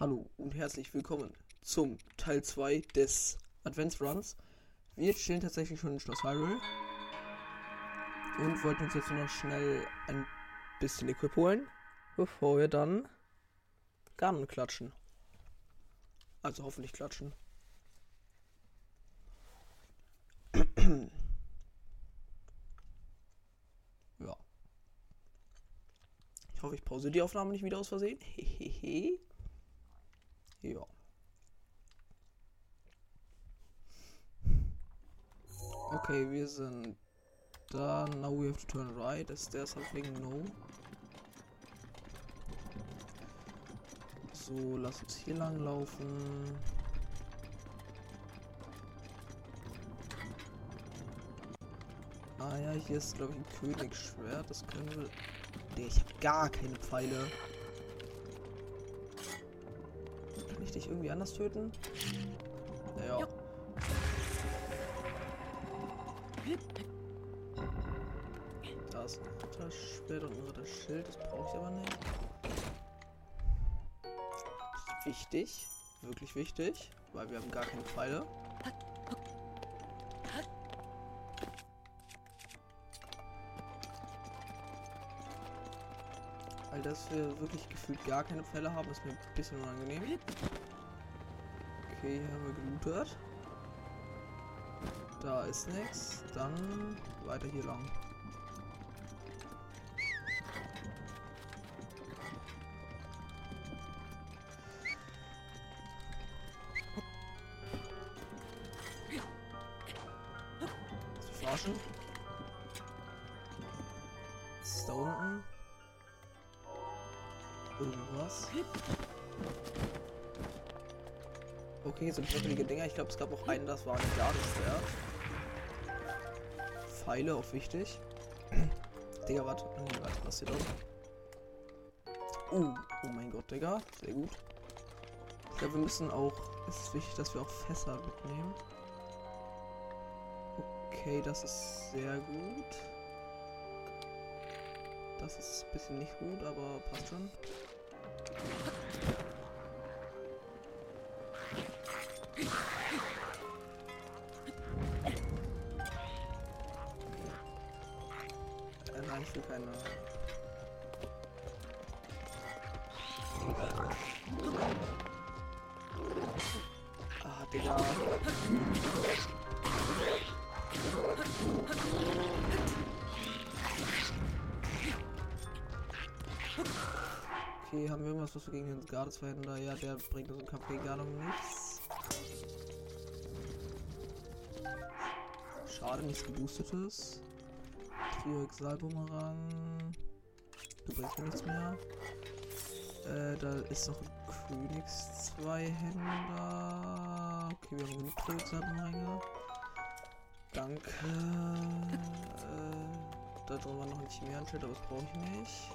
Hallo und herzlich willkommen zum Teil 2 des Advents Runs. Wir chillen tatsächlich schon in Schloss Hyrule und wollten uns jetzt noch schnell ein bisschen Equip holen, bevor wir dann Garnen klatschen. Also hoffentlich klatschen. ja. Ich hoffe, ich pause die Aufnahme nicht wieder aus Versehen. Hehehe. Ja. Okay, wir sind da. Now we have to turn right. Is there something? No. So, lass uns hier lang laufen. Ah ja, hier ist glaube ich ein Königsschwert. Das können wir. Nee, ich habe gar keine Pfeile. Dich irgendwie anders töten? Naja. Da ist ein Ritterschwert und ein Ritterschild. Das brauche ich aber nicht. Das wichtig. Wirklich wichtig. Weil wir haben gar keine Pfeile. Weil dass wir wirklich gefühlt gar keine Pfeile haben, ist mir ein bisschen unangenehm. Okay, hier haben wir gelootet. Da ist nichts. Dann weiter hier lang. Glaube, es gab auch einen, das war ein Jadeswert. Pfeile, auch wichtig. Digga, warte. Nee, warte, was hier doch? Oh, oh mein Gott, Digga. Sehr gut. Ich glaube, wir müssen auch. Es ist wichtig, dass wir auch Fässer mitnehmen. Okay, das ist sehr gut. Das ist ein bisschen nicht gut, aber passt schon. Gegen den Gardes verhindern? Ja, der bringt uns im Kampf gegen Garde nichts. Schade, nichts geboostetes. Trio Exalbumerang. Du bringst mir nichts mehr. Äh, da ist noch ein Königs-Zweihänder. Okay, wir haben genug Trio Exalbumeränge. Danke. Äh, da drin war noch ein Chimären-Schild, aber das brauche ich nicht.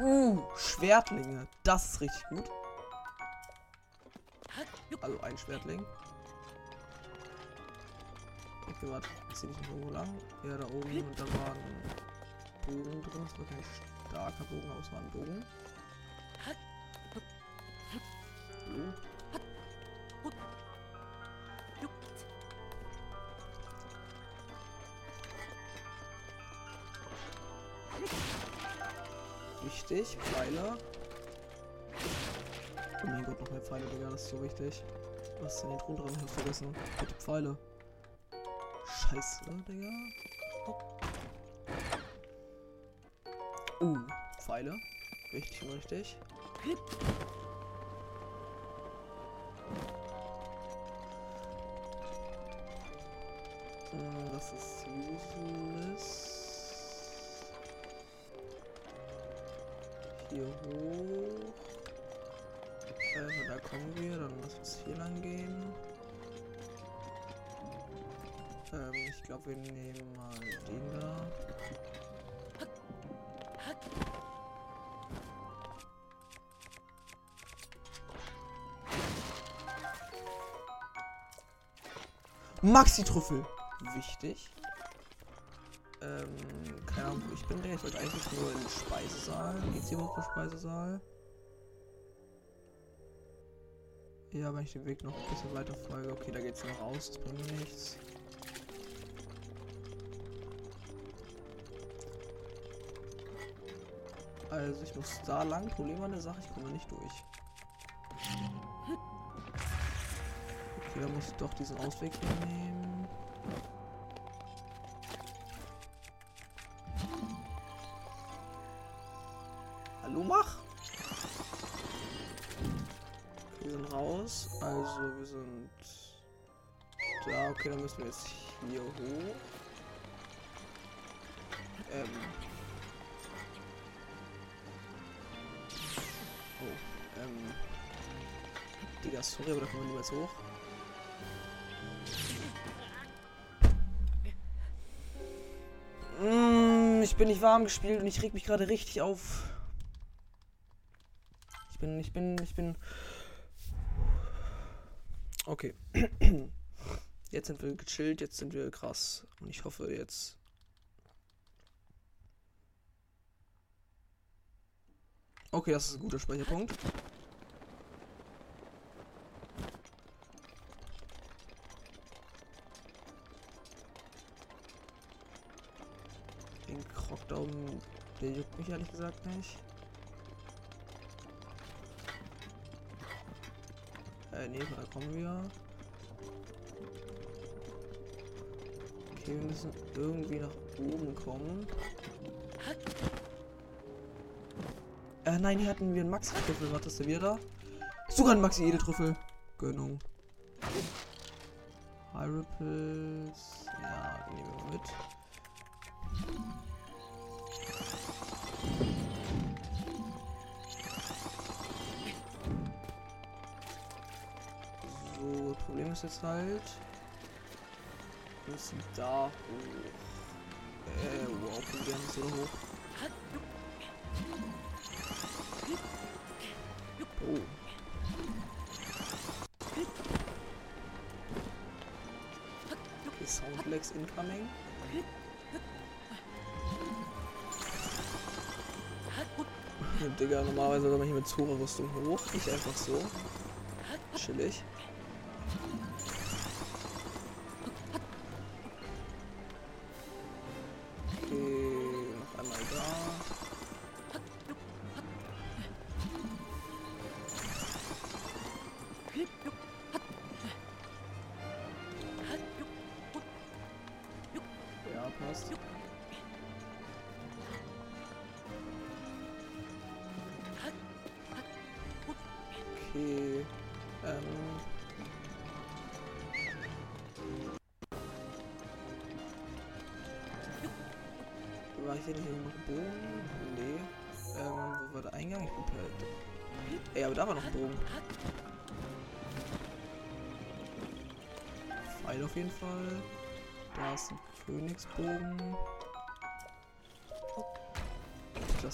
Uh, Schwertlinge. Das ist richtig gut. Also ein Schwertling. Okay, warte. Ist hier nicht irgendwo lang? Ja, da oben. Und da war ein Bogen drin. Das war kein starker Bogen, aber es war ein Bogen. So. Wichtig, Pfeile. Oh mein Gott, noch mehr Pfeile, Digga, das ist so wichtig. Was ist denn hier drunter? Ich hab's vergessen. Bitte Pfeile. Scheiße, Digga. Uh, Pfeile. Wichtig und richtig. Hm, Das ist useless. Hier hoch. Also da kommen wir, dann lass uns hier lang gehen. Ähm, ich glaube, wir nehmen mal den da. Maxi-Trüffel. Wichtig. Ähm, keine Ahnung, wo ich bin. Ich wollte eigentlich nur in den Speisesaal. Geht's hier hoch zum Speisesaal? Ja, wenn ich den Weg noch ein bisschen weiter folge. Okay, da geht's noch raus. Das bringt mir nichts. Also ich muss da lang. Problem an der Sache, ich komme nicht durch. Okay, da muss ich doch diesen Ausweg nehmen. Müssen wir jetzt hier hoch. Ähm. Oh, ähm. Digga, sorry, aber da kommen wir niemals hoch. Mm, ich bin nicht warm gespielt und ich reg mich gerade richtig auf. Ich bin, ich bin, ich bin. Okay. Jetzt sind wir gechillt, jetzt sind wir krass. Und ich hoffe jetzt. Okay, das ist ein guter Speicherpunkt. Den oben, der juckt mich ehrlich gesagt nicht. Äh, nee, da kommen wir. Okay, wir müssen irgendwie nach oben kommen. Äh, nein, hier hatten wir einen Maxi-Trüffel. Was ist denn wieder da? Sogar ein Maxi-Edeltrüffel. Gönnung. High Ripples. Ja, nehmen wir mal mit. Ist jetzt halt. Wir müssen da hoch. Äh, wow, wir werden so hoch. Oh. Okay, Soundlex incoming. Digga, normalerweise soll man hier mit Zora-Rüstung hoch. Nicht einfach so. Chillig.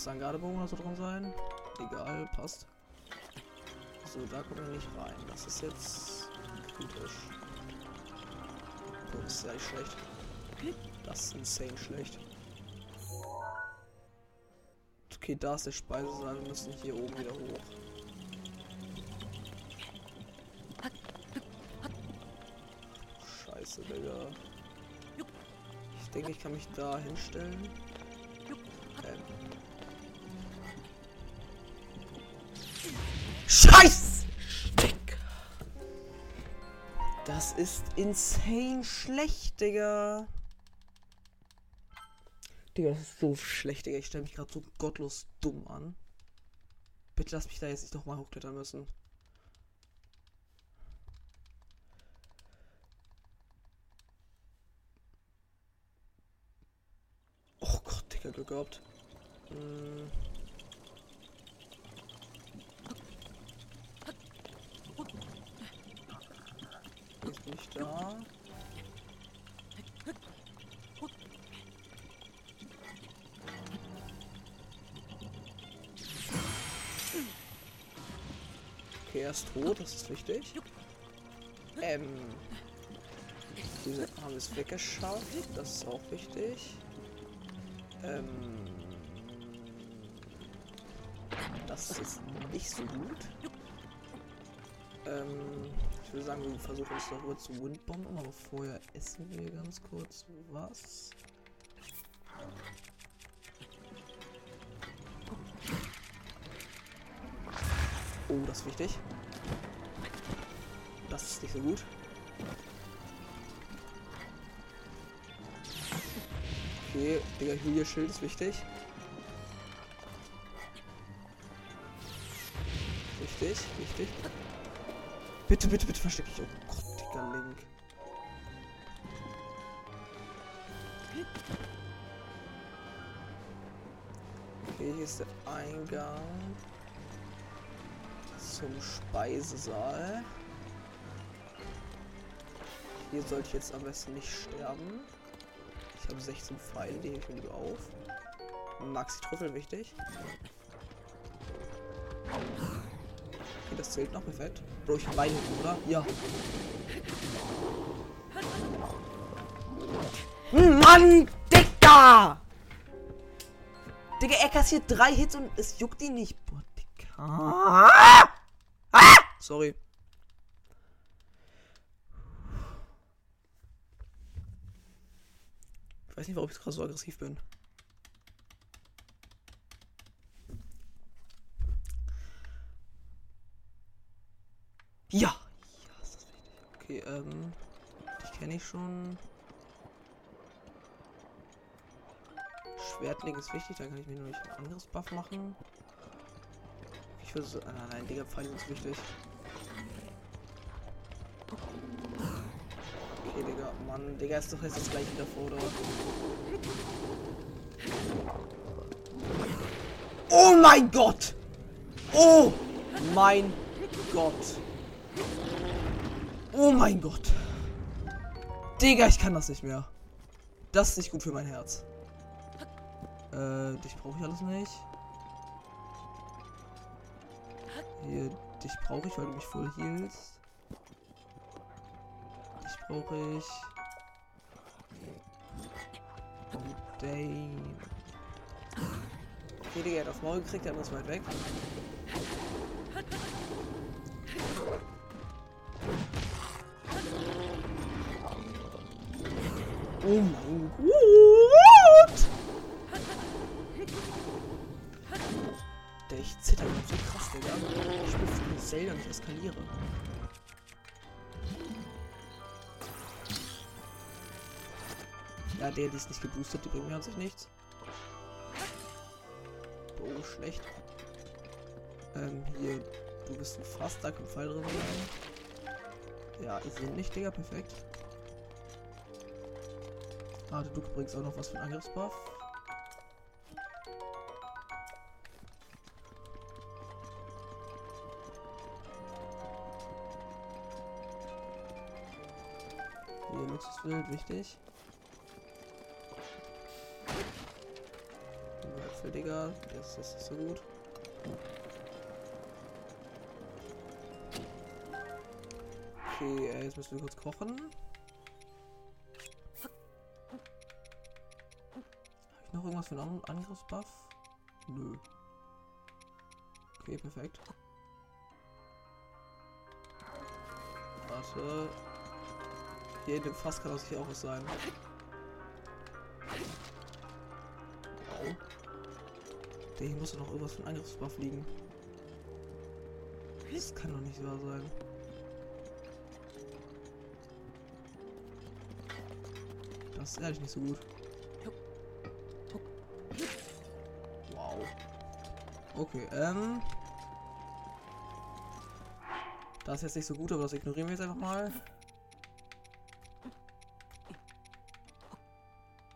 Da ein Gardebogen oder so drin sein? Egal, passt. So, da kommt er nicht rein. Das ist jetzt kritisch. Das ist nicht schlecht. Das ist insane schlecht. Okay, da ist der Speisesaal. Wir müssen hier oben wieder hoch. Scheiße, Digga. Ich denke, ich kann mich da hinstellen. Ist insane schlecht, Digga. Digga, das ist so schlecht, Digga. Ich stelle mich gerade so gottlos dumm an. Bitte lass mich da jetzt nicht nochmal hochklettern müssen. Oh Gott, Digga, Glück gehabt. Hm. Ich da. Okay, er ist tot, das ist wichtig. Ähm. Diese haben es weggeschafft, das ist auch wichtig. Ähm, das ist nicht so gut. Ähm, würde sagen, wir versuchen es darüber zu Windbomben, aber vorher essen wir ganz kurz was. Oh, das ist wichtig. Das ist nicht so gut. Okay, Digga, hier Schild ist wichtig. Wichtig, wichtig. Bitte, bitte, bitte versteck dich. Oh Gott, Digga, Link. Okay, hier ist der Eingang zum Speisesaal. Hier sollte ich jetzt am besten nicht sterben. Ich habe 16 Pfeile, die ich mir lieber auf. Maxi-Trüffel wichtig. Okay, das zählt noch perfekt. Bro, ich habe beide, oder? Ja. Mann, Digga! Digga, er kassiert drei Hits und es juckt ihn nicht. Boah, Digga. Ah! Ah! Sorry. Ich weiß nicht, warum ich gerade so aggressiv bin. Ja! Ja, ist das wichtig. Okay, ähm. Ich kenne ich schon. Schwertling ist wichtig, dann kann ich mir ein anderes Buff machen. Ich würde so. Ah, nein, Digga, Pfeil ist wichtig. Okay, Digga, Mann, Digga, ist doch jetzt das gleiche davor, oder? Oh mein Gott! Oh mein Gott! Oh mein Gott! Digga, ich kann das nicht mehr. Das ist nicht gut für mein Herz. Äh, dich brauche ich alles nicht. Hier, dich brauche ich, weil du mich voll healst. Dich brauche ich. Oh, damn. Okay, Digga, er hat aufs Maul gekriegt, der andere ist weit weg. Oh mein Gott! Der ich zitter so krass, Digga. Ich spiele für Zelda und ich eskaliere. Ja, der, die ist nicht geboostet, die bringt mir an sich nichts. Oh, schlecht. Ähm, hier, du bist ein Fass, da kommt Pfeil drin rein. Ja, ich sehe nicht, Digga, perfekt. Ah, du bringst auch noch was einen Angriffsbuff. Hier Luxuswild, wichtig. Äpfel, Digga. Das ist nicht so gut. Okay, äh, jetzt müssen wir kurz kochen. Irgendwas für einen An Angriffsbuff? Nö. Okay, perfekt. Warte. Hier in dem Fass kann das hier auch was sein. Wow. Der hier muss doch noch irgendwas von Angriffsbuff liegen. Das kann doch nicht wahr sein. Das ist ehrlich nicht so gut. Okay, ähm. Das ist jetzt nicht so gut, aber das ignorieren wir jetzt einfach mal.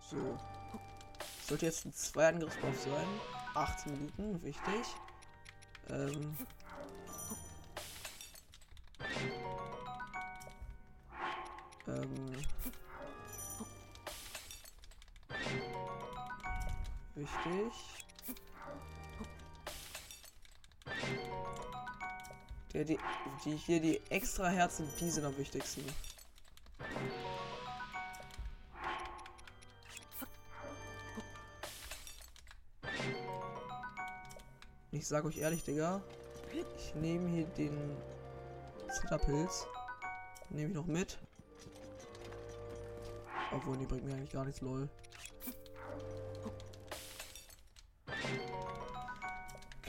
So. Sollte jetzt ein zwei Angriffsbuff sein. 18 Minuten, wichtig. Ähm. die hier die extra Herzen, die sind am wichtigsten. Ich sag euch ehrlich, Digga. Ich nehme hier den Zitterpilz. Nehme ich noch mit. Obwohl, die bringt mir eigentlich gar nichts, lol.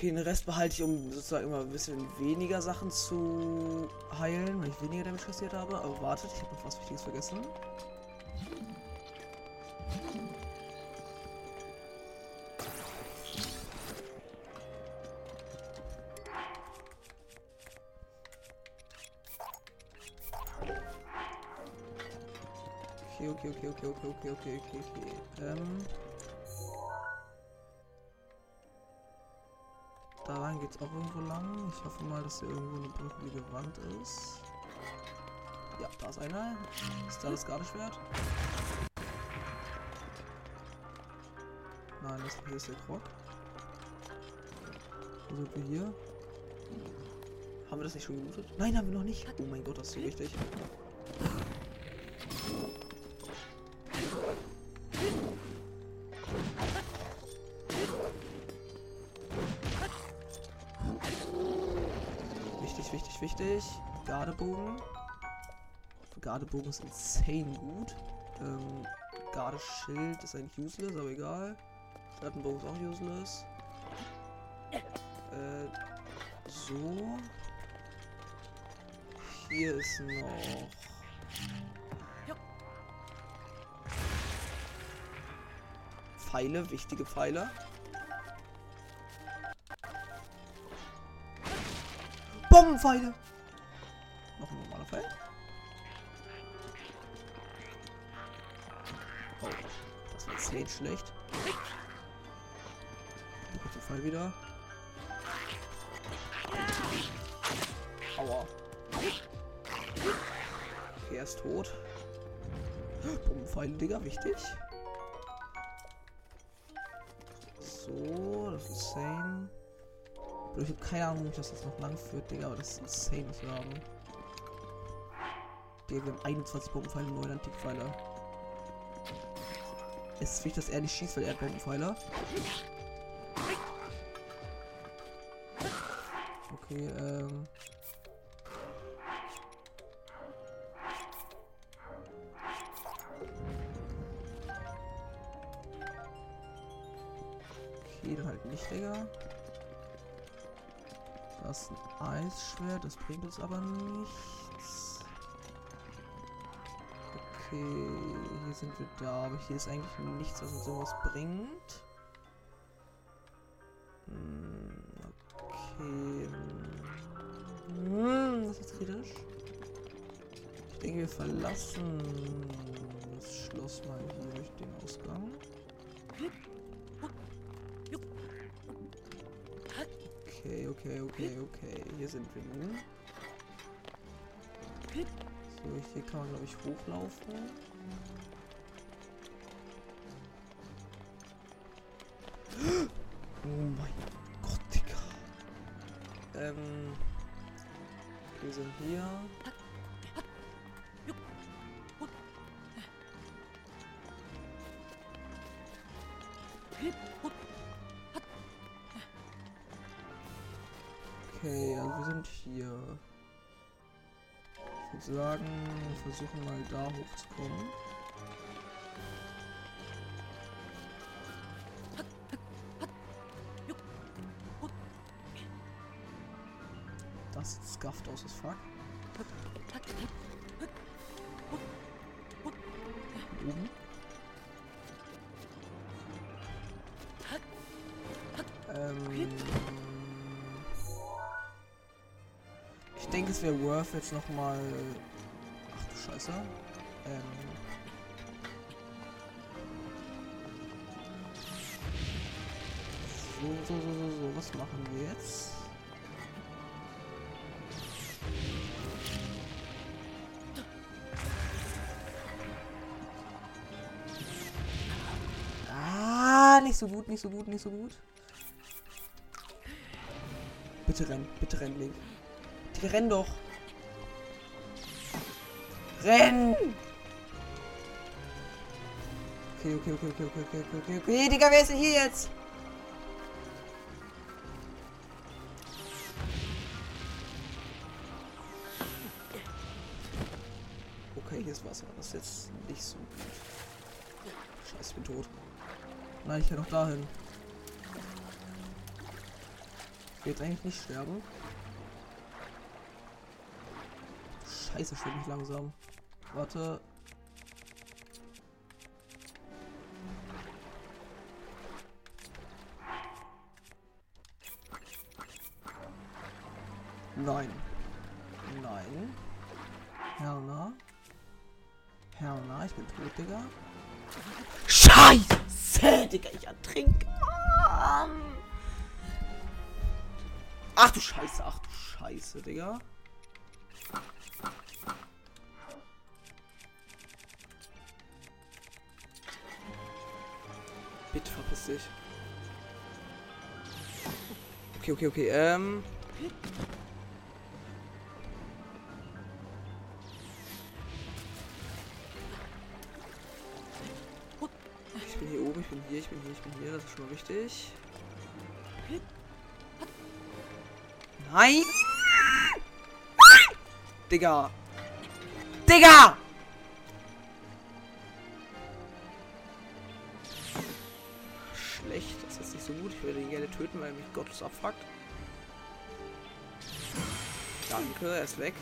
Okay, den Rest behalte ich, um sozusagen immer ein bisschen weniger Sachen zu heilen, weil ich weniger Damage kassiert habe. Aber wartet, ich habe noch was Wichtiges vergessen. Okay, okay, okay, okay, okay, okay, okay, okay, okay. Ähm. Geht's auch irgendwo lang. Ich hoffe mal, dass hier irgendwo eine brüchelige Wand ist. Ja, da ist einer. Ist da das Gardeschwert? Nein, das hier ist der Krog. Wo sind wir hier? Haben wir das nicht schon gelootet? Nein, haben wir noch nicht. Oh mein Gott, das ist so wichtig. Gardebogen ist insane gut. Ähm, Gardeschild ist eigentlich useless, aber egal. Schattenbogen ist auch useless. Äh, so. Hier ist noch. Pfeile, wichtige Pfeile. Bombenpfeile! Insane schlecht. Der kurze Pfeil wieder. Aua. Okay, er ist tot. Bombenpfeile, Digga, wichtig. So, das ist insane. Ich habe keine Ahnung, ob das jetzt noch lang führt, Digga, aber das ist insane, was wir haben. Digga, wir haben 21 Bombenpfeile, 9 Antikpfeile. Es ist wichtig, dass er nicht schießt, weil er hat Bombenpfeile. Okay, ähm. Okay, dann halt nicht, Digga. Das ist ein Eisschwert, das bringt uns aber nichts. Okay, hier sind wir da, aber hier ist eigentlich nichts, was uns irgendwas bringt. Hm, Okay. Hm, das ist kritisch. Ich denke, wir verlassen das Schloss mal hier durch den Ausgang. Okay, okay, okay, okay. Hier sind wir nun. So, hier kann man, glaube ich, hochlaufen. Oh mein Gott, Digga. Ähm. Wir sind hier. Okay, also wir sind hier. Sagen, wir versuchen mal da hochzukommen. Worth jetzt noch mal. Ach du Scheiße. Ähm, so, so, so, so, so. Was machen wir jetzt? Ah, nicht so gut, nicht so gut, nicht so gut. Bitte renn, bitte renn, Link. Die renn doch. Renn! Okay, okay, okay, okay, okay, okay, okay, okay. Digga, wer ist denn hier jetzt? Okay, hier ist Wasser. Das ist jetzt nicht so gut. Scheiße, ich bin tot. Nein, ich kann doch dahin. Ich will jetzt eigentlich nicht sterben. Scheiße, stimmt mich langsam. Warte. Nein. Nein. Herna. Herna, ich bin tot, Digga. Scheiße, Digga, ich ertrinke. Ach du Scheiße, ach du Scheiße, Digga. Dich. Okay, okay, okay, ähm. Ich bin hier oben, ich bin hier, ich bin hier, ich bin hier, das ist schon mal wichtig. Nein! Digga! Digga! Töten, weil er mich gottlos abfuckt. Danke, er ist weg.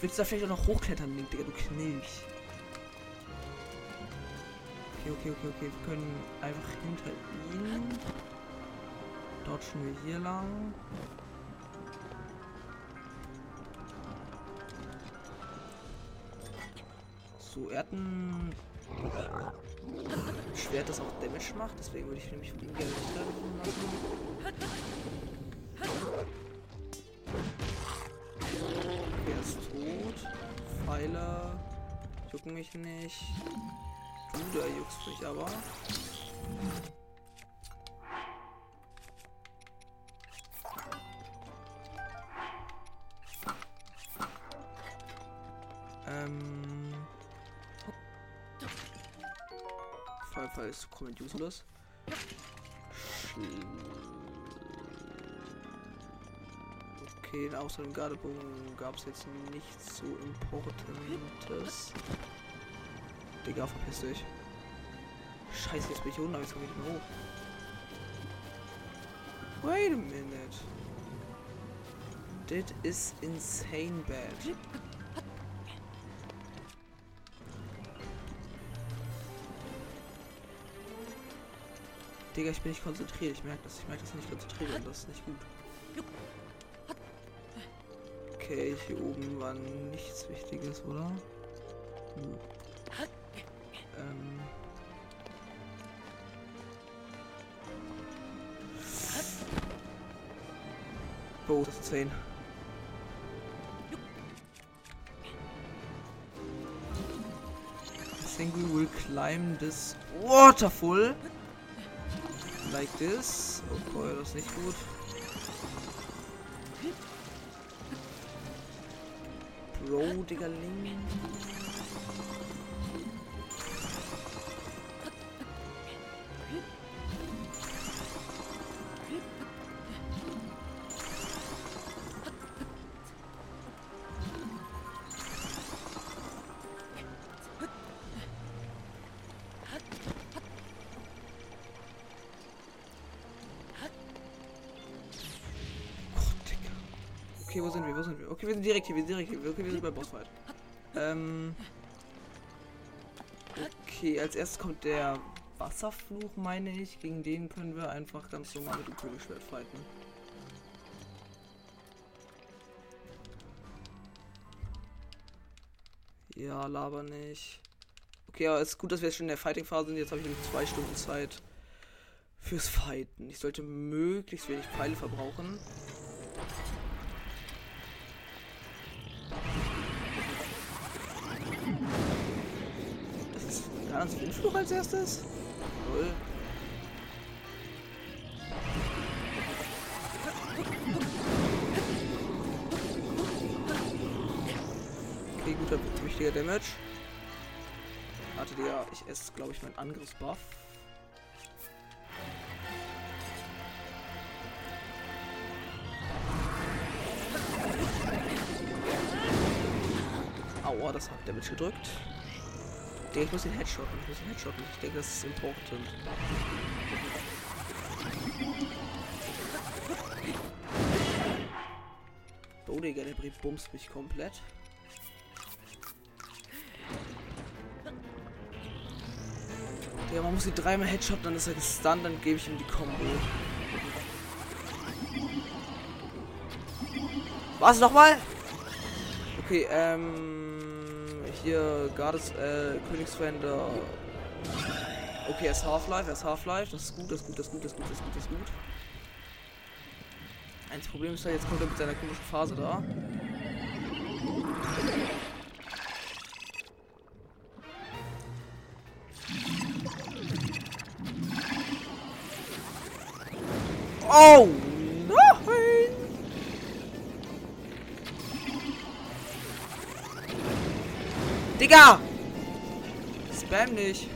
Willst du da vielleicht auch noch hochklettern, Link, Digga, du Knilch? Okay, okay, okay. Wir können einfach hinter ihn. Dodgen wir hier lang. So, er hat ein Schwert, das auch Damage macht. Deswegen würde ich nämlich von ihm gerne machen. Okay, er ist tot. Pfeile jucken mich nicht. Du, da juckst mich aber. Ähm. Feuerfall ist komplett useless. Okay, außer dem Gardebogen gab es jetzt nichts so Importantes. Digga, verpiss dich. Scheiße, jetzt bin ich unten, aber jetzt komme ich nicht mehr hoch. Wait a minute. That is insane bad. Digga, ich bin nicht konzentriert. Ich merke das. Ich merke das nicht konzentriert das ist nicht gut. Okay, hier oben war nichts Wichtiges, oder? Hm. Das ist 10. I think we will climb this waterfall. Like this. Okay, das ist nicht gut. Bro, Diggerling. Okay, wo sind wir? Wo sind wir? Okay, wir sind direkt hier, wir sind direkt hier. Okay, wir sind bei Bossfight. Ähm. Okay, als erstes kommt der Wasserfluch, meine ich. Gegen den können wir einfach ganz normal mit dem Königsschwert fighten. Ja, laber nicht. Okay, aber es ist gut, dass wir jetzt schon in der Fighting-Phase sind. Jetzt habe ich nämlich zwei Stunden Zeit fürs Fighten. Ich sollte möglichst wenig Pfeile verbrauchen. Nicht Windfluch als erstes? Null. richtiger Damage. Warte, Digga, ich esse, glaube ich, meinen Angriffsbuff. Aua, das hat Damage gedrückt. Digga, ich muss den Headshotten, ich muss den Headshotten. Ich denke, das ist important. Oh, Digga, der Brief bumst mich komplett. Ja, man muss die dreimal Headshot, dann ist er gestunt, dann gebe ich ihm die Combo. Was nochmal? Okay, ähm. Hier, Gardes, äh, Königsfriender. Okay, er ist Half-Life, er ist Half-Life. Das ist gut, das ist gut, das ist gut, das ist gut, das ist gut, das ist gut. Eins Problem ist ja, jetzt kommt er mit seiner komischen Phase da. Oh! Digga! Spam nicht.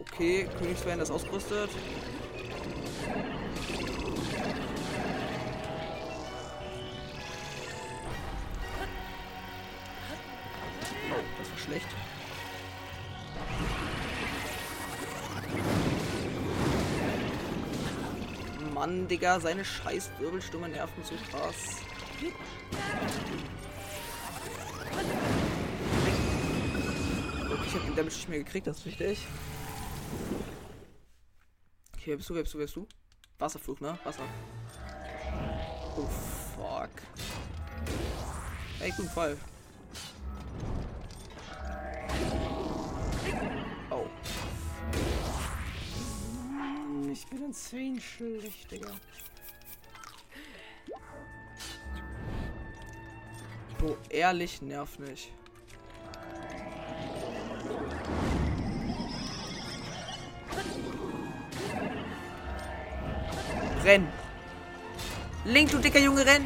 Okay, Königsfan ist ausgerüstet. Oh, das war schlecht. Mann, Digga, seine scheiß nerven so krass. Damage nicht mehr gekriegt, das ist wichtig. Okay, wer bist du, wer bist du, wer bist du? Wasserflug, ne? Wasser. Oh, fuck. Ey, guten Fall. Oh. Mann, Ich bin insane schuldig, Digga. Bro, ehrlich nerv nicht. Renn! Link, du dicker Junge, renn!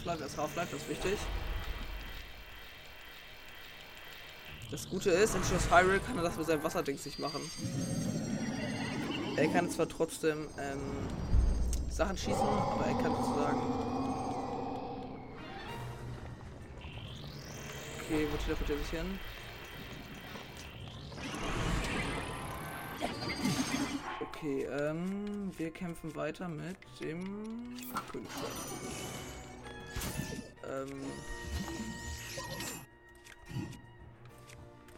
Half-Life, er ist Half-Life, das ist wichtig. Das Gute ist, in Schloss Hyrule kann er das mit seinem Wasserdings nicht machen. Er kann zwar trotzdem ähm, Sachen schießen, aber er kann sozusagen. Okay, wo teleportiert er sich hin? Okay, ähm, wir kämpfen weiter mit dem Königsschwert. Ähm.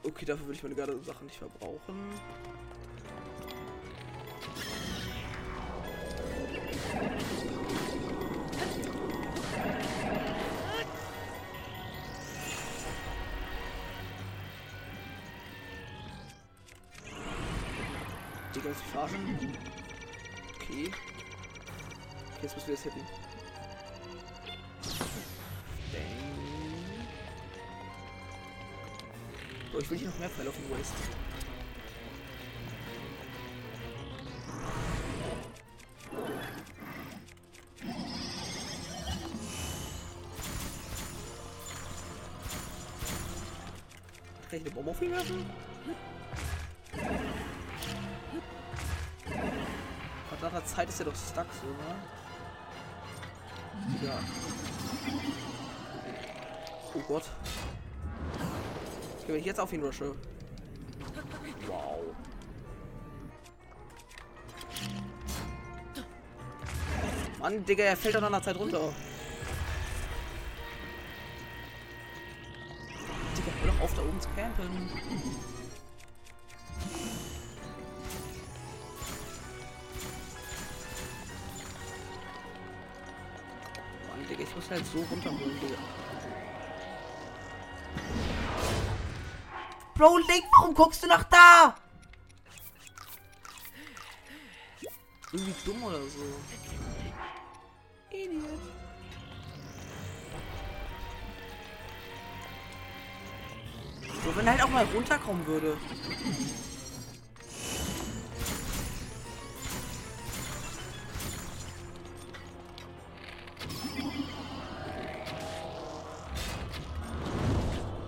Okay, dafür würde ich meine gerade Sachen nicht verbrauchen. Digga, ist die verarschen? Okay. Okay, jetzt müssen wir das hitten. Oh, ich will hier noch mehr Pfeile auf den Waste. Kann ich eine Bombe auf ihn werfen? Nach Zeit ist er doch stuck so, ne? Ja. Oh Gott. Wenn ich jetzt auf ihn rushe. Wow. Mann, Digga, er fällt doch nach einer Zeit runter. Digga, hör doch auf, da oben zu campen. Mann, Digga, ich muss halt so runterholen, Digga. Bro, Link, warum guckst du nach da? Irgendwie dumm oder so. Idiot. So, wenn er halt auch mal runterkommen würde.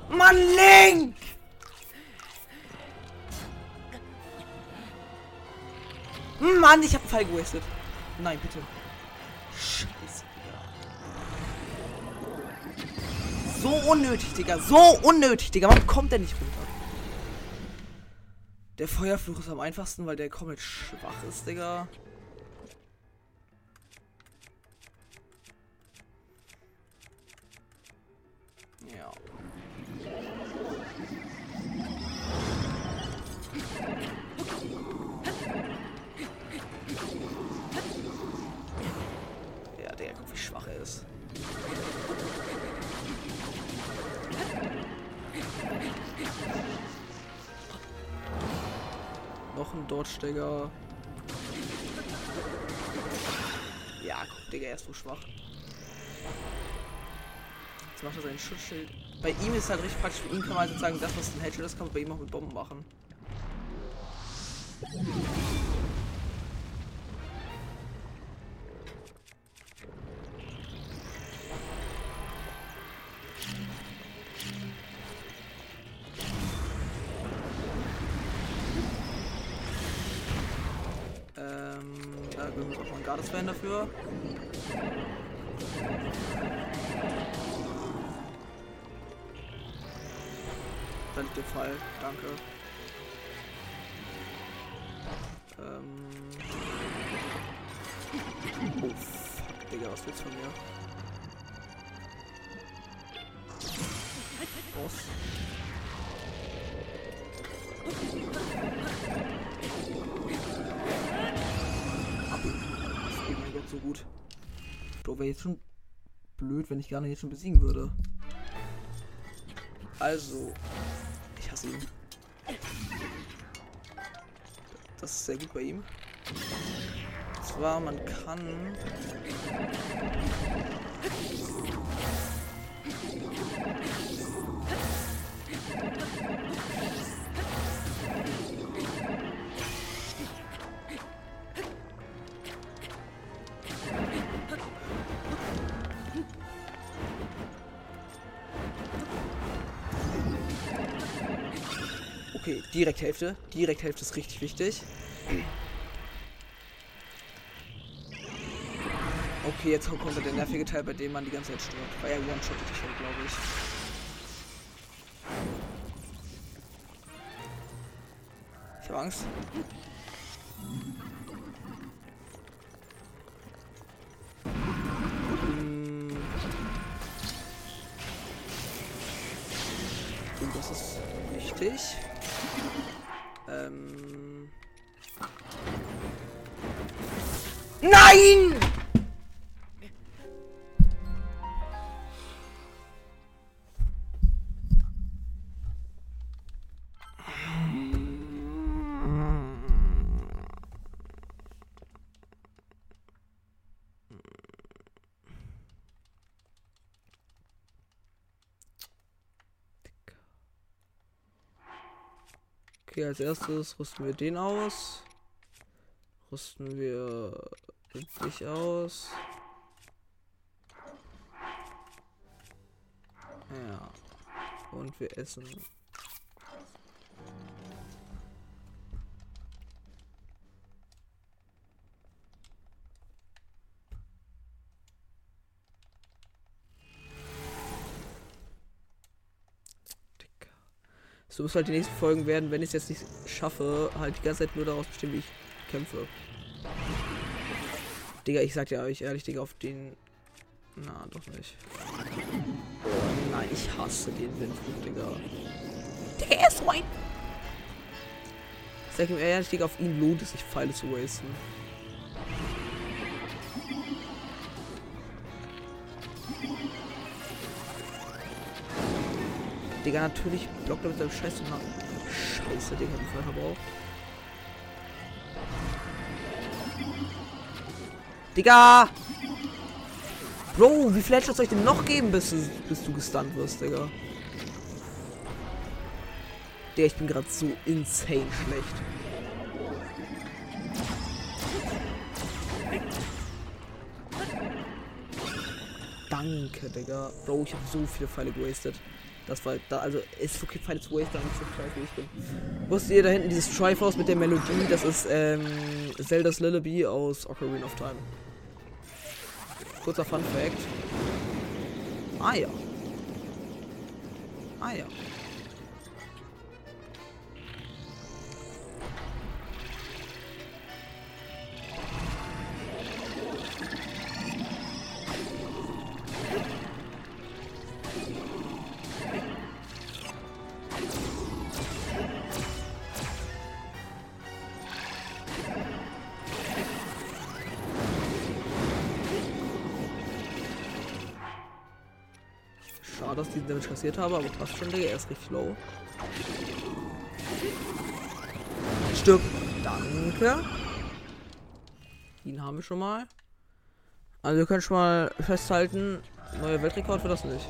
Mann, Link! Mann, ich hab Fall gewastet. Nein, bitte. Scheiße. So unnötig, Digga. So unnötig, Digga. Warum kommt der nicht runter? Der Feuerfluch ist am einfachsten, weil der komplett schwach ist, Digga. Dodge, Digga. Ja, guck, Digga, er ist so schwach. Jetzt macht er sein Schutzschild. Bei ihm ist halt richtig praktisch, für ihn kann man halt sozusagen das, was ein Headshot ist, kann man bei ihm auch mit Bomben machen. Dafür. Da liegt der Fall, danke. Wäre jetzt schon blöd, wenn ich gar nicht jetzt schon besiegen würde. Also, ich hasse ihn. Das ist sehr gut bei ihm. Und zwar, man kann. Direkt Hälfte. Direkt Hälfte ist richtig wichtig. Okay, jetzt kommt der nervige Teil, bei dem man die ganze Zeit stirbt. Weil er one-shottet dich halt, glaube ich. Ich habe Angst. Hm. Das ist wichtig. Nein! Okay, als erstes rüsten wir den aus. Rüsten wir dich aus. Ja. Und wir essen. So muss halt die nächsten Folgen werden, wenn ich es jetzt nicht schaffe, halt die ganze Zeit nur daraus bestehen, wie ich kämpfe. Digga, ich sag dir euch ehrlich, Digga, auf den. Na, doch nicht. Nein, ich hasse den Windflug, Digga. Der ist so ein. Sag ihm ehrlich, Digga, auf ihn lohnt es sich, Pfeile zu wasten. Digga, natürlich blockt er mit seinem scheiß Nacken. Scheiße, Digga, den viel verbraucht. Digga! Bro, wie viel Headshots soll ich denn noch geben, bis du, bis du gestunt wirst, Digga? Digga, ich bin gerade so insane schlecht. Danke, Digga. Bro, ich habe so viele Pfeile gewastet. Das war da, also ist okay, Pfeile zu wasten, nicht so scheiße, ich bin. Wusstet ihr da hinten dieses Triforce mit der Melodie? Das ist ähm, Zelda's Lullaby aus Ocarina of Time. Kurzer Fun Fact. Ah ja. Ah ja. Kassiert habe, aber passt schon, Digga. Er ist richtig low. Stirb. Danke. Ihn haben wir schon mal. Also wir können schon mal festhalten, neuer Weltrekord für das nicht.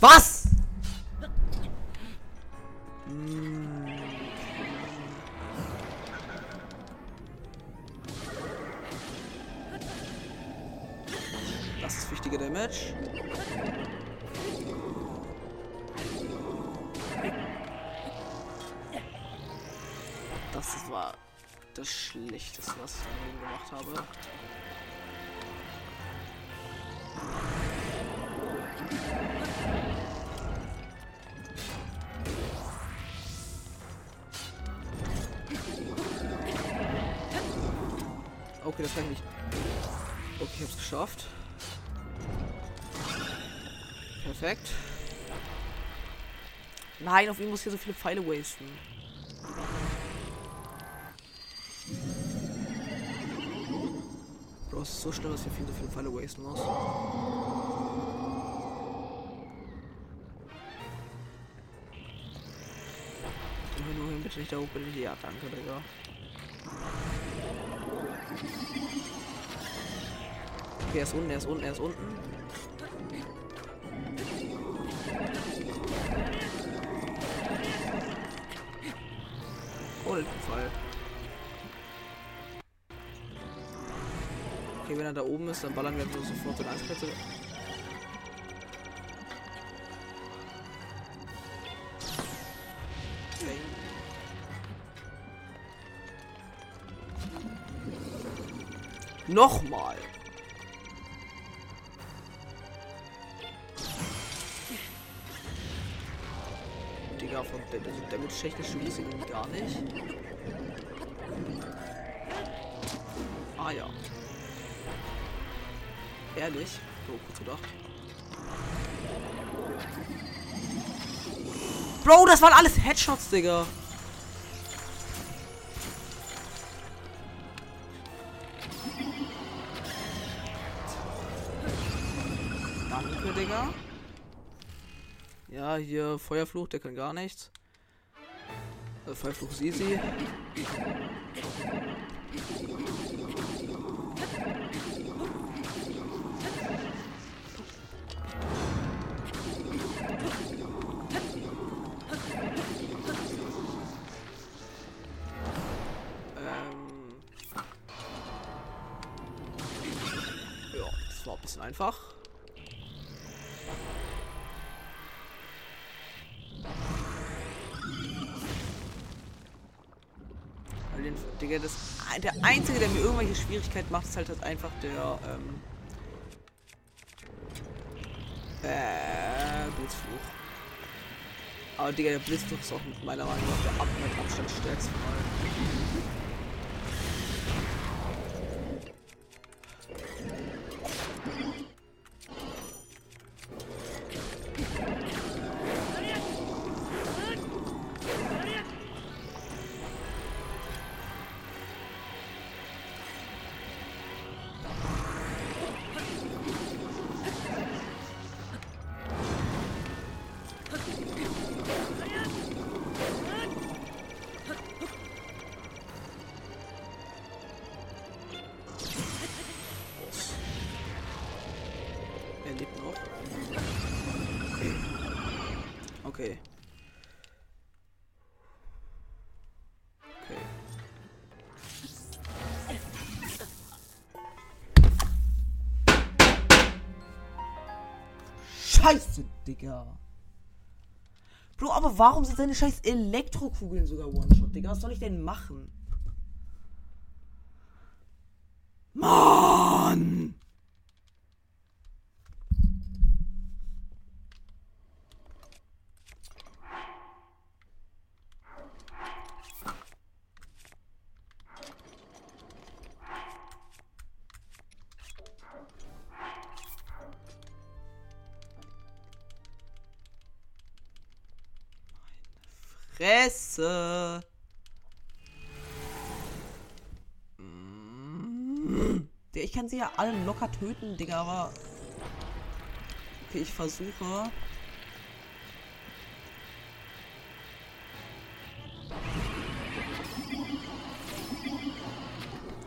Was? Das war das Schlechteste, was ich in dem gemacht habe. Okay, das kann ich nicht. Okay, ich hab's geschafft. Perfekt. Nein, auf ihn muss hier so viele Pfeile wasten. Bro, es ist so schlimm, dass wir viel so viele Pfeile wasten muss. Nur, nur hin, bitte nicht da hoch, nicht. Ja, danke, Digga. Okay, er ist unten, er ist unten, er ist unten. Okay, wenn er da oben ist, dann ballern wir so sofort den. Okay. Nochmal. Digga, von der, der mit technisch ist gedacht. Bro, das waren alles Headshots, Digga. Danke, Digga. Ja, hier Feuerfluch, der kann gar nichts. Äh, Feuerfluch ist easy. Einfach. Digga, das, der einzige, der mir irgendwelche Schwierigkeiten macht, ist halt, halt einfach der, ähm, äh, Blitzfluch. Aber Digga, der Blitzfluch ist auch meiner Meinung nach der Ab mit Abstand stärkste von Digga. Bro, aber warum sind seine scheiß Elektrokugeln sogar One-Shot, Digga? Was soll ich denn machen? Alle locker töten, Digga, aber. Okay, ich versuche.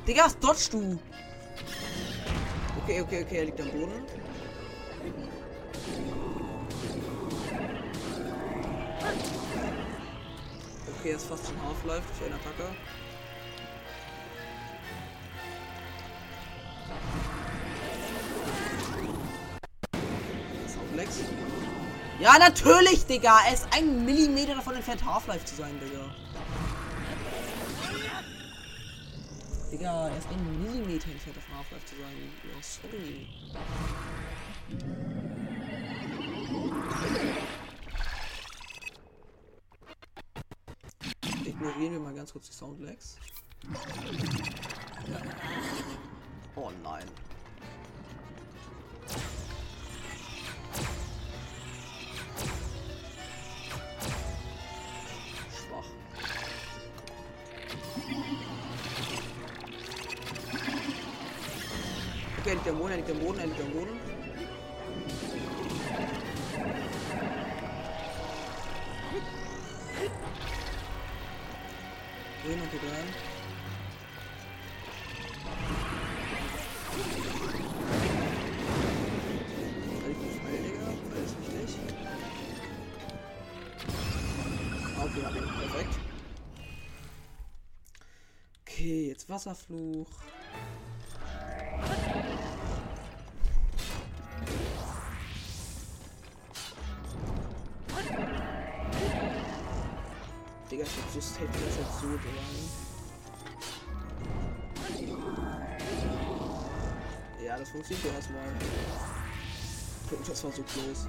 Digga, was dodgst du? Okay, okay, okay, er liegt am Boden. Okay, er ist fast schon Half-Life durch eine Attacke. Ja, natürlich, Digga. Er ist ein Millimeter davon entfernt, Half-Life zu sein, Digga. Digga, er ist ein Millimeter entfernt davon, Half-Life zu sein. Ja, sorry. Ignorieren wir mal ganz kurz die Soundlags. Oh nein. Boden, er liegt am Boden, er liegt am Boden. Drehen und ist wichtig. Okay, perfekt. Okay, jetzt Wasserfluch. Digga, ich hab so safe die ganze Zeit so dran. Ja, das funktioniert ja erstmal. Das war so close.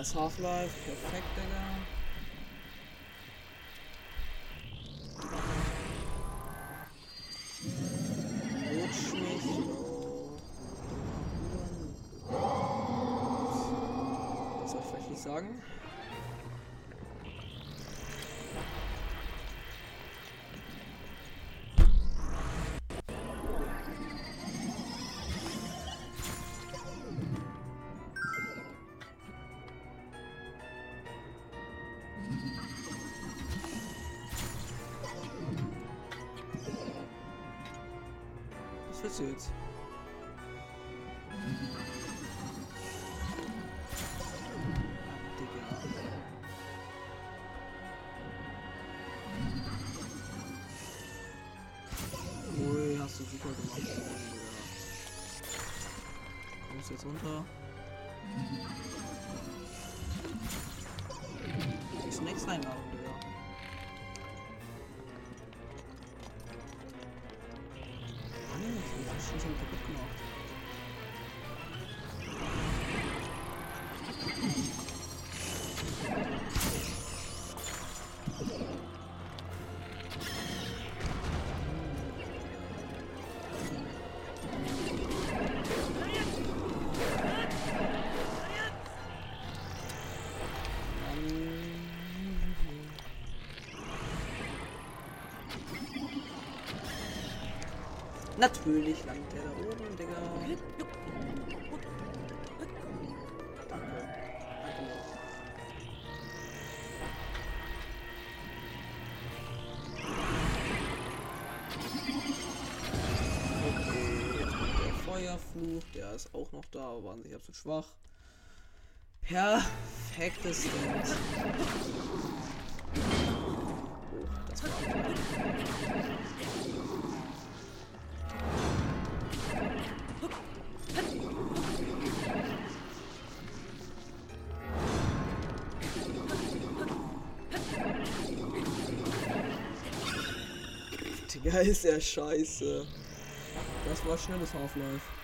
Ist Half-Life. Perfekt, Digga. Natürlich langt der da oben, Digga. Danke. Danke noch. Fluch, der ist auch noch da, aber an sich absolut schwach. Perfektes Stand. Oh, das war Digga, ist ja scheiße. Das war schnelles Half-Life.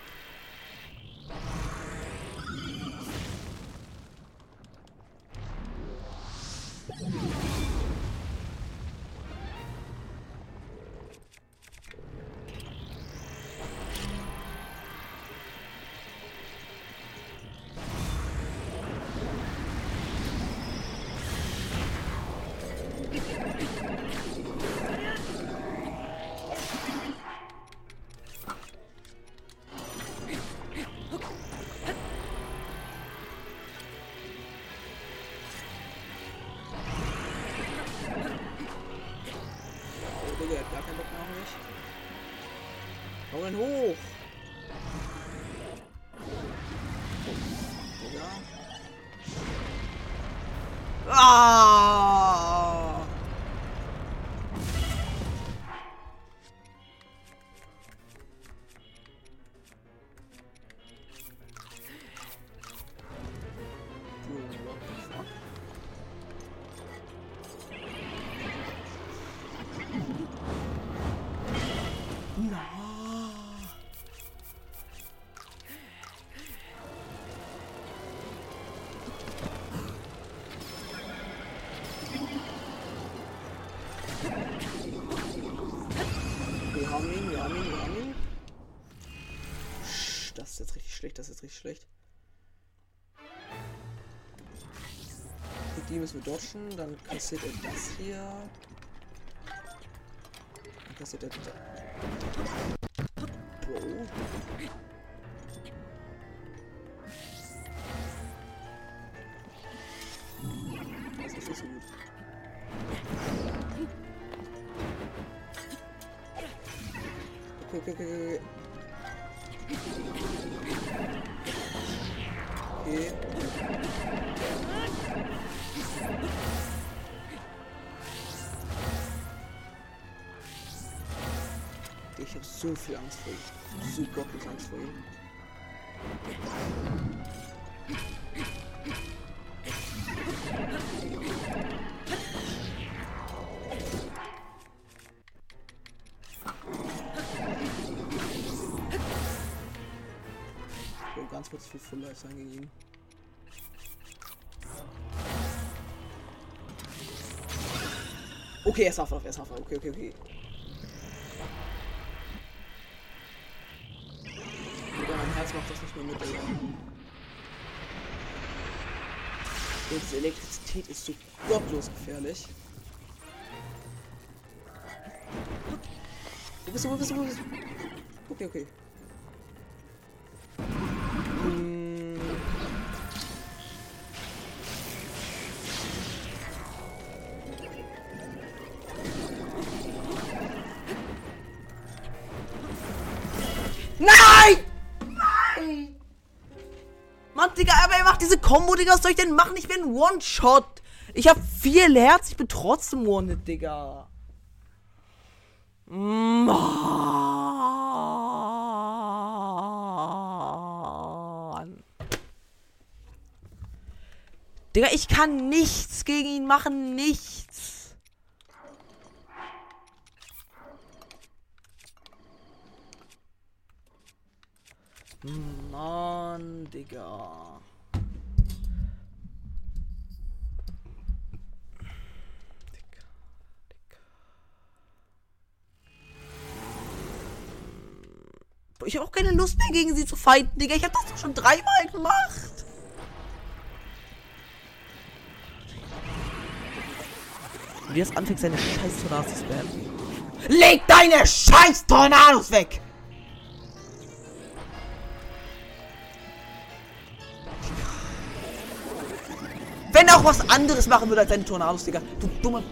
Dodgen, dann kassiert er das hier. Dann kassiert er das. Bro. Das ist so gut. Okay, okay, okay, okay. Okay. Ich habe so viel Angst vor ihm. So gottlos Angst vor ihm. Okay, er ist auf, er ist auf, okay, okay, okay. Digga, mein Herz macht das nicht mehr mit, Digga. Diese Elektrizität ist so gottlos gefährlich. Wo bist du, wo bist du, wo bist du? Okay, okay. Diese Combo, Digga. Was soll ich denn machen? Ich bin One-Shot. Ich hab vier Herz, ich bin trotzdem One-Hit, Digga. Mann. Digga, ich kann nichts gegen ihn machen, nichts. Mann. Digga, Ich habe auch keine Lust mehr gegen sie zu fighten, Digga. Ich habe das doch schon dreimal gemacht. Wie das anfängt, seine scheiß Tornados zu spammen. Leg deine scheiß Tornados weg! Wenn er auch was anderes machen würde als seine Tornados, Digga. Du dummer.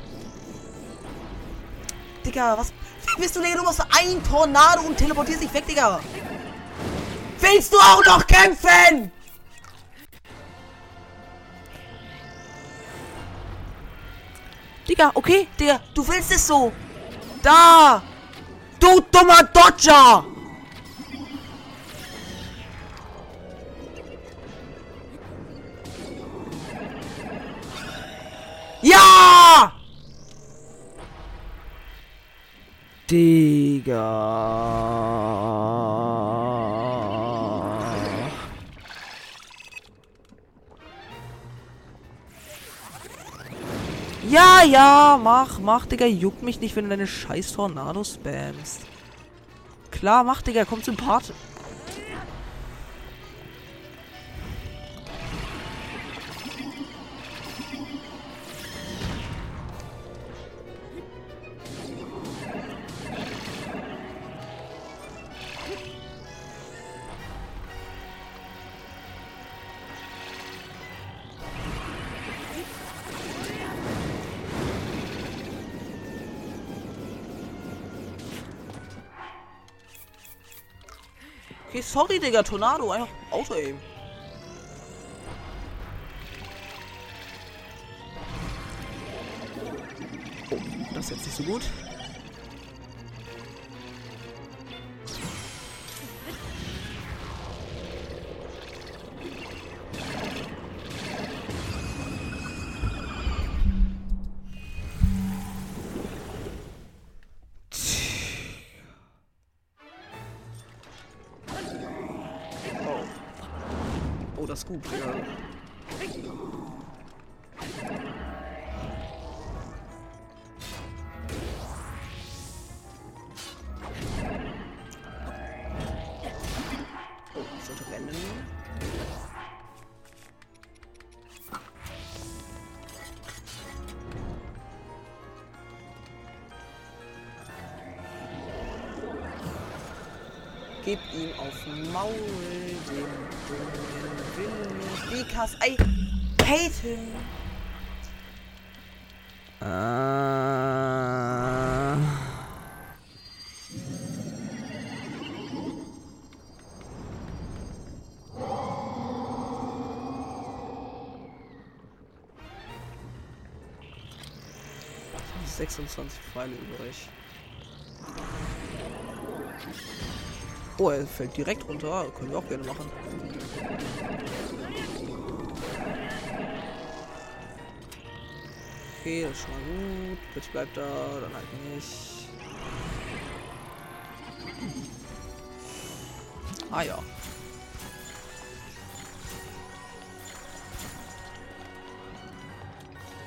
Digga, was. Bist du, Digga? Du machst ein Tornado und teleportierst dich weg, Digga. Willst du auch noch kämpfen? Digga, okay, Digga, du willst es so. Da! Du dummer Dodger! Digga. Ja, ja, mach, mach, Digga. Juckt mich nicht, wenn du deine scheiß Tornado spamst. Klar, mach, Digga. Komm zum Part. Sorry, Digga. Tornado. Einfach Auto-Aim. Oh, das ist jetzt nicht so gut. Das gut, Digga. 26 Pfeile übrig. Oh, er fällt direkt runter. Können wir auch gerne machen. Okay, das ist schon mal gut. Bitte bleibt da, dann halt nicht. Ah ja.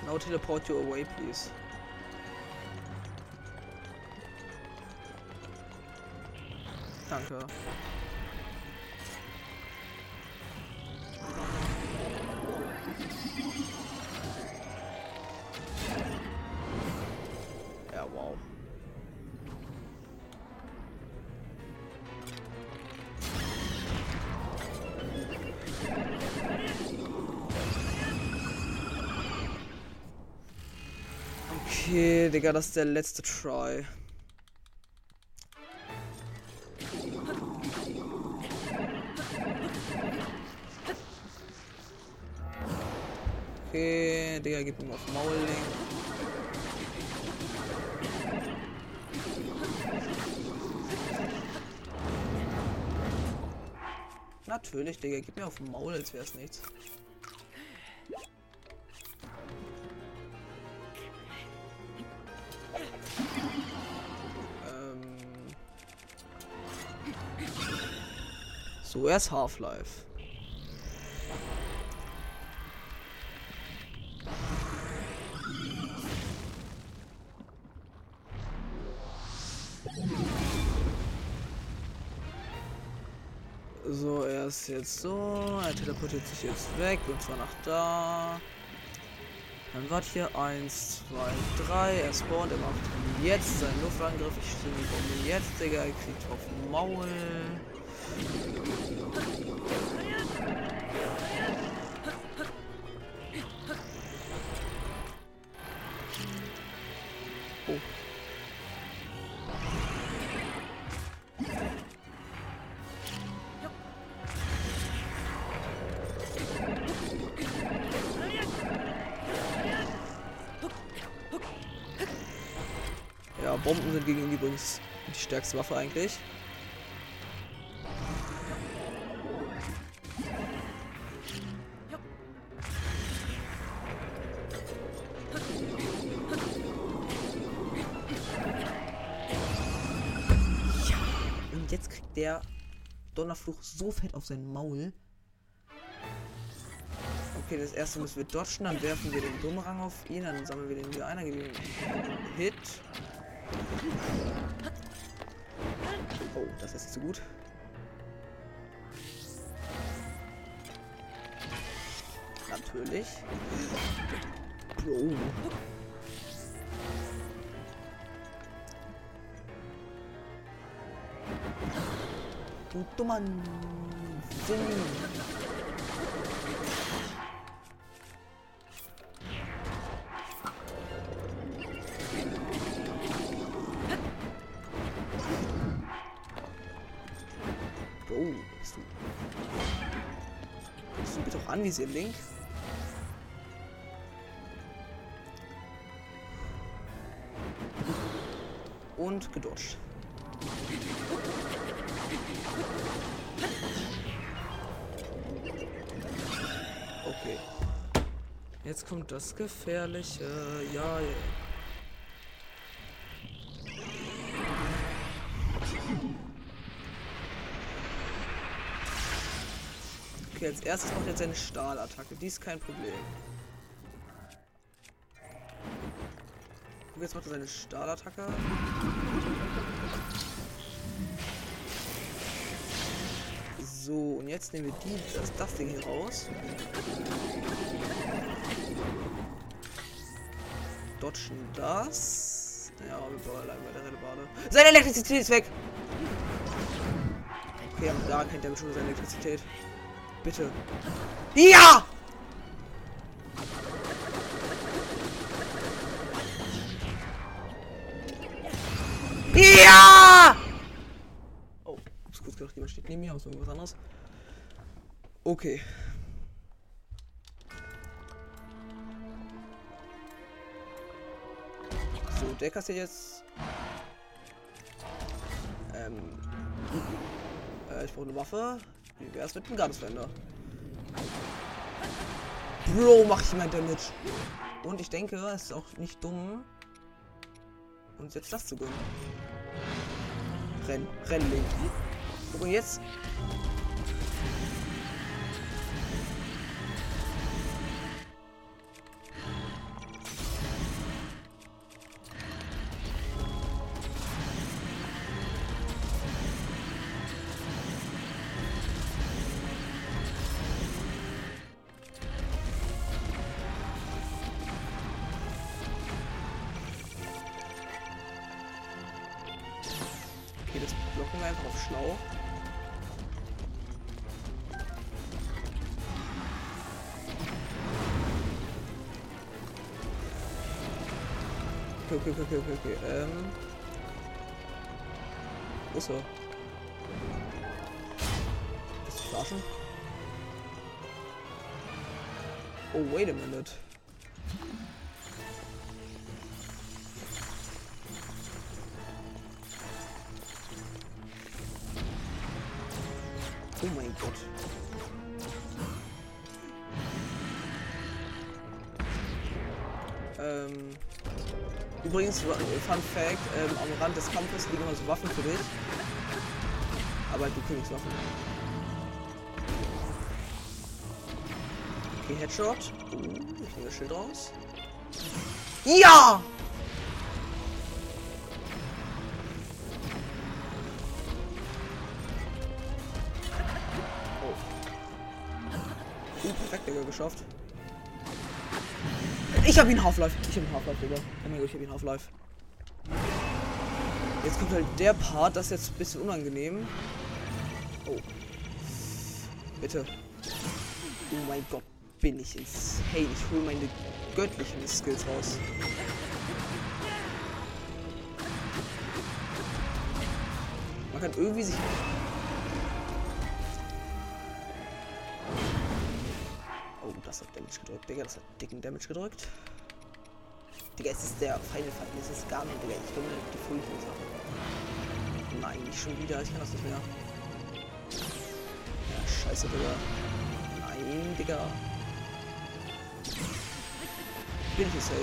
Now teleport you away, please. Danke. Ja, wow. Okay, Digga, das ist der letzte Try. Okay, Digga, gib ihm auf Maul legen. Natürlich, Digga, gib mir auf Maul, als wär's nichts. Ähm. So, erst Half-Life. Jetzt so. Er teleportiert sich jetzt weg und zwar nach da. Dann wart hier 1, 2, 3. Er spawnt. Er macht jetzt seinen Luftangriff. Ich stimme Bombe jetzt, Digga. Er kriegt auf Maul. Die stärkste Waffe eigentlich. Ja, und jetzt kriegt der Donnerfluch so fett auf sein Maul. Okay, das erste müssen wir dodgen, dann werfen wir den Bumerang auf ihn, dann sammeln wir den wieder ein, dann geben Hit. Oh, das ist so gut. Natürlich. Bro. Du dummer Sinn. Anvisieren, Link? Und gedodged. Okay. Jetzt kommt das Gefährliche. Ja, ja. Als erstes macht er jetzt seine Stahlattacke. Die ist kein Problem. Und jetzt macht er seine Stahlattacke. So, und jetzt nehmen wir die, das, das Ding hier raus. Dodgen das. Ja, wir allein bei der Rennbahn. Seine Elektrizität ist weg! Okay, aber da kennt er schon seine Elektrizität. Bitte. Ja! Ja! Oh, ist kurz gedacht, jemand steht neben mir, aus irgendwas anderes. Okay. So, der kassiert jetzt. Ähm. Äh, ich brauche eine Waffe. Wie wär's mit dem Gardesländer? Bro, mach ich mein Damage. Und ich denke, es ist auch nicht dumm, uns jetzt das zu gönnen. Renn, renn, Link. Und jetzt. Schlau. Okay, okay, okay, okay, okay. Ähm. Wo ist er? Ist? Oh, wait a minute. Übrigens, Fun Fact, ähm, am Rand des Kampfes liegen immer so Waffen für dich. Aber du kriegst Waffen. Okay, Headshot. Oh, ich nehme das Schild raus. Ja! Oh, perfekt, Digga, geschafft. Ich hab ihn Half-Life. Ich hab ihn Half-Life, Digga. Oh mein Gott, ich hab ihn Half-Life. Jetzt kommt halt der Part, das ist jetzt ein bisschen unangenehm. Oh. Bitte. Oh mein Gott, bin ich insane. Ich hole meine göttlichen Skills raus. Man kann irgendwie sich Digga. Das hat dicken Damage gedrückt. Digga, es ist der Final Fight. Es ist gar nicht, Digga. Ich bin die Fullloser. Nein, nicht schon wieder. Ich kann das nicht mehr. Ja, scheiße, Digga. Nein, Digga. Bin ich insane.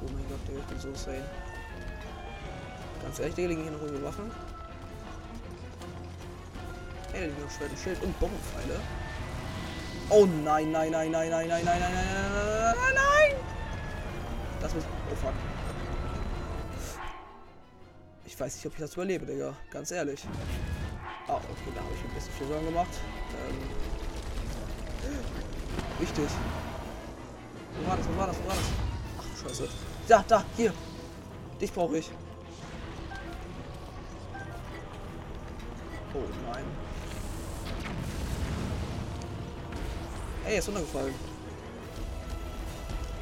Oh mein Gott, Digga, ich bin so insane. Ehrlich, Digga, liegen hier noch irgendwie Waffen? Ey, da liegen noch Schwert und Schild und Bombenpfeile. Oh nein, nein, nein, nein, nein, nein, nein, nein, nein, nein, nein, nein! Das muss. Oh fuck. Ich weiß nicht, ob ich das überlebe, Digga. Ganz ehrlich. Ah, okay, da habe ich ein bisschen viel Sorgen gemacht. Ähm. Wichtig. Wo war das? Wo war das? Wo war das? Ach, scheiße. Da, da, hier. Dich brauche ich. Nein. Ey, ist runtergefallen.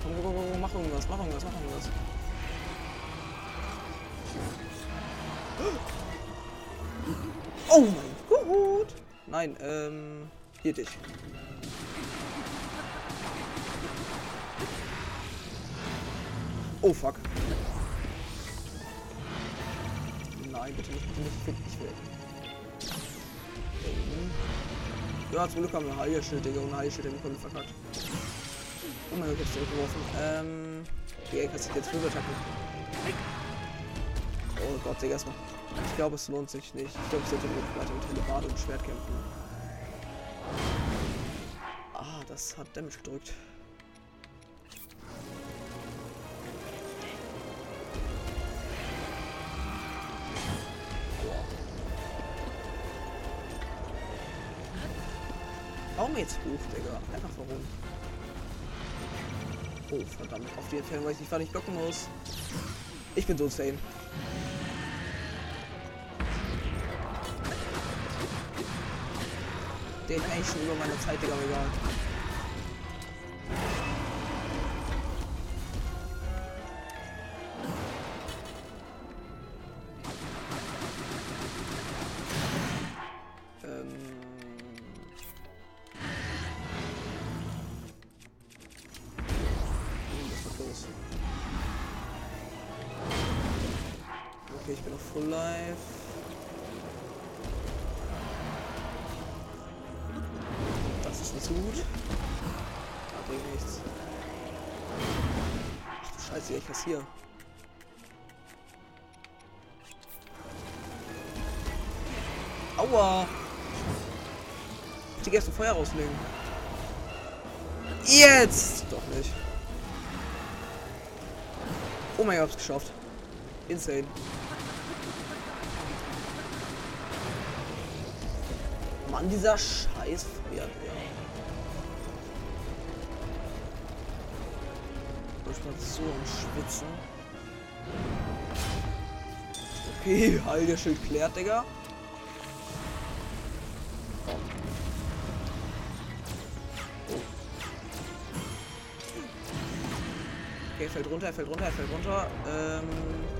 Komm, komm, komm, komm, mach irgendwas, mach irgendwas, mach irgendwas. Oh mein Gott! Nein, ähm, hier dich. Oh fuck. Nein, bitte nicht, bitte nicht, ich will, Ja, zum Glück haben wir Heilschild, Digga, und Heilschild den komplett verkackt. Oh mein Gott, jetzt zurückgeworfen. Ähm, Digga, ich kassiert jetzt fünf Attacken. Oh Gott, Digga, erstmal. Ich glaube, es lohnt sich nicht. Ich glaube, ich sollte wirklich weiter mit Hellebarde und Schwert kämpfen. Ah, das hat Damage gedrückt. Warum jetzt hoch, Digga? Einfach warum? Oh, verdammt. Auf die Entfernung, weil ich nicht, wann ich blocken muss. Ich bin so insane. Der ist eigentlich schon über meine Zeit, Digga, egal. Full Life. Das ist nicht gut. Da bringt nichts. Scheiße, ich kassiere. Aua! Die erste Feuer rauslegen. Jetzt! Doch nicht. Oh mein Gott, hab's geschafft. Insane. Mann, dieser scheiß Feuer, Digga. Ich bin so am Schwitzen. Okay, Heil Schild klärt, Digga. Okay, er fällt runter, er fällt runter, er fällt runter. Ähm.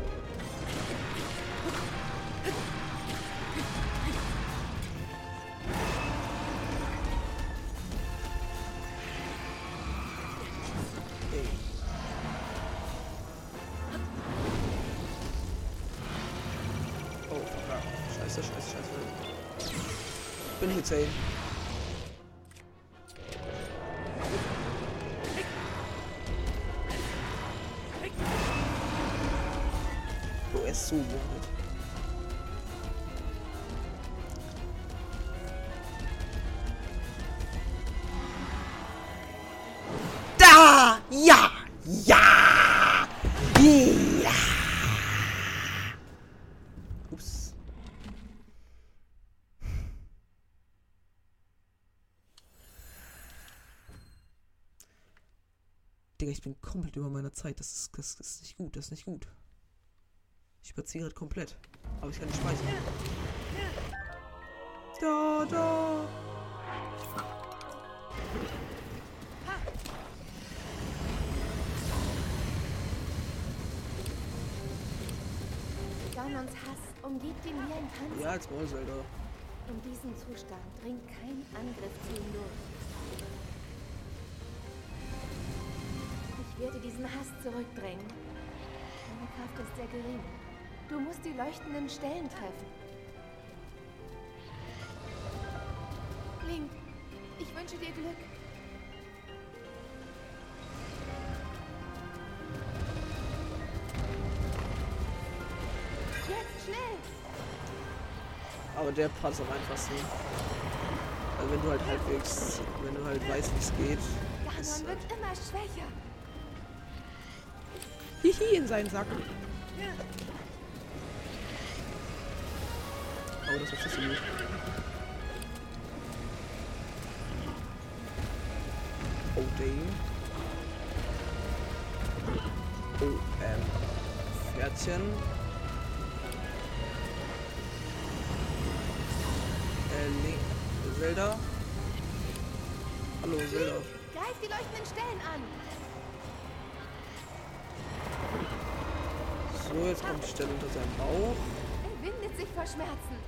Digga, ich bin komplett über meiner Zeit. Das ist, das ist nicht gut, das ist nicht gut. Ich überziehe gerade komplett. Aber ich kann nicht speichern. Da, da. Ganons Hass umgibt ihn wie ein Panzer. Ja, als Maul, Alter. In diesem Zustand dringt kein Angriff zu ihm durch. Werde diesen Hass zurückdrängen. Deine Kraft ist sehr gering. Du musst die leuchtenden Stellen treffen. Link, ich wünsche dir Glück. Jetzt schnell! Aber der Part ist am einfachsten. Also wenn du halt halbwegs, wenn du halt weißt, wie es geht. Ganon wird immer schwächer. Hihi in seinen Sack. Aber das ist so gut. Oh, Dane. Oh, ähm. Pferdchen. Äh, Link. Zelda. Hallo, Zelda. Greif die leuchtenden Stellen an. Jetzt kommt die Stelle unter seinem Bauch. Er windet sich vor Schmerzen.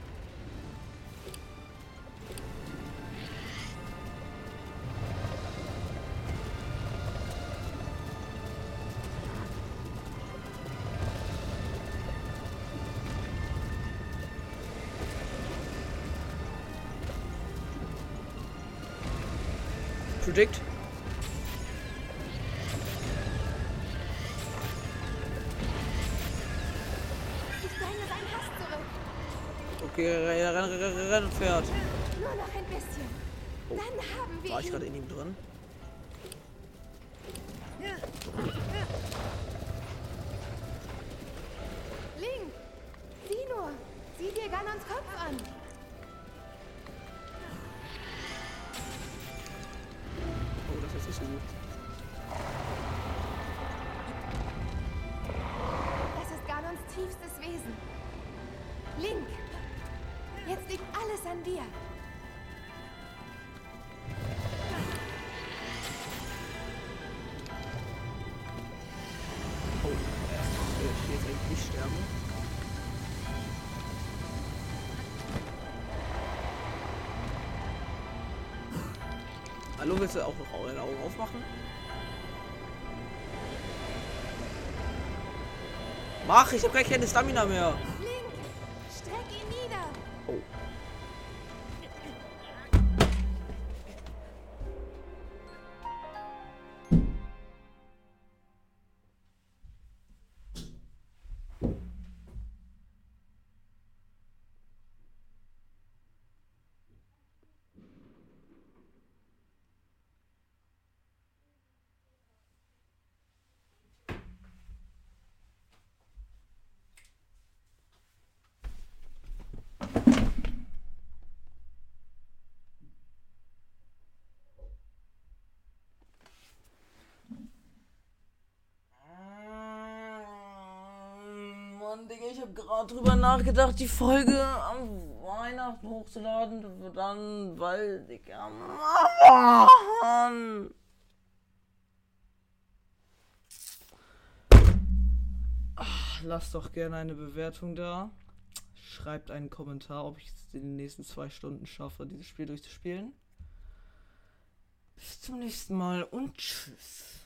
Predict. Okay, renn, renn, renn, renn, Pferd. Nur noch ein bisschen. Dann haben wir War ich gerade in ihm drin? Link, sieh nur. Sieh dir Ganons Kopf an. Oh, das ist nicht so gut. An dir. Oh, jetzt eigentlich nicht sterben. Hallo, willst du auch noch deine Augen aufmachen? Mach, ich habe gar keine Stamina mehr. Digga, ich habe gerade drüber nachgedacht, die Folge am Weihnachten hochzuladen, dann, weil, Digga, Mann. Ach, lasst doch gerne eine Bewertung da. Schreibt einen Kommentar, ob ich es in den nächsten zwei Stunden schaffe, dieses Spiel durchzuspielen. Bis zum nächsten Mal und tschüss.